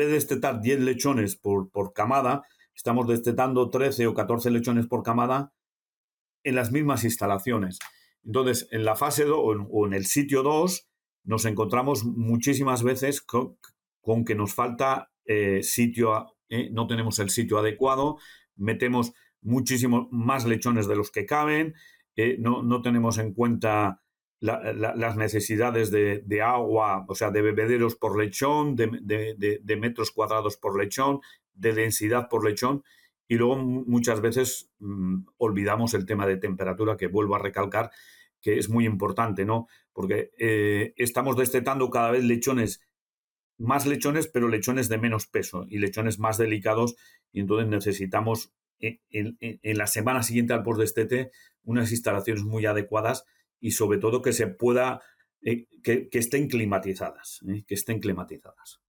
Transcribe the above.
vez de destetar 10 lechones por, por camada, estamos destetando 13 o 14 lechones por camada en las mismas instalaciones. Entonces, en la fase 2 o en el sitio 2, nos encontramos muchísimas veces con, que nos falta eh, sitio, eh, no tenemos el sitio adecuado, metemos muchísimos más lechones de los que caben, eh, no, no, tenemos en cuenta las necesidades de, agua, o sea, de bebederos por lechón, de, metros cuadrados por lechón, de densidad por lechón, y luego muchas veces mm, olvidamos el tema de temperatura, que vuelvo a recalcar, que es muy importante, ¿no? Porque eh, estamos destetando cada vez lechones, más lechones, pero lechones de menos peso y lechones más delicados, y entonces necesitamos en, la semana siguiente al post-destete unas instalaciones muy adecuadas y sobre todo que se pueda, eh, que, estén climatizadas, ¿eh? que estén climatizadas.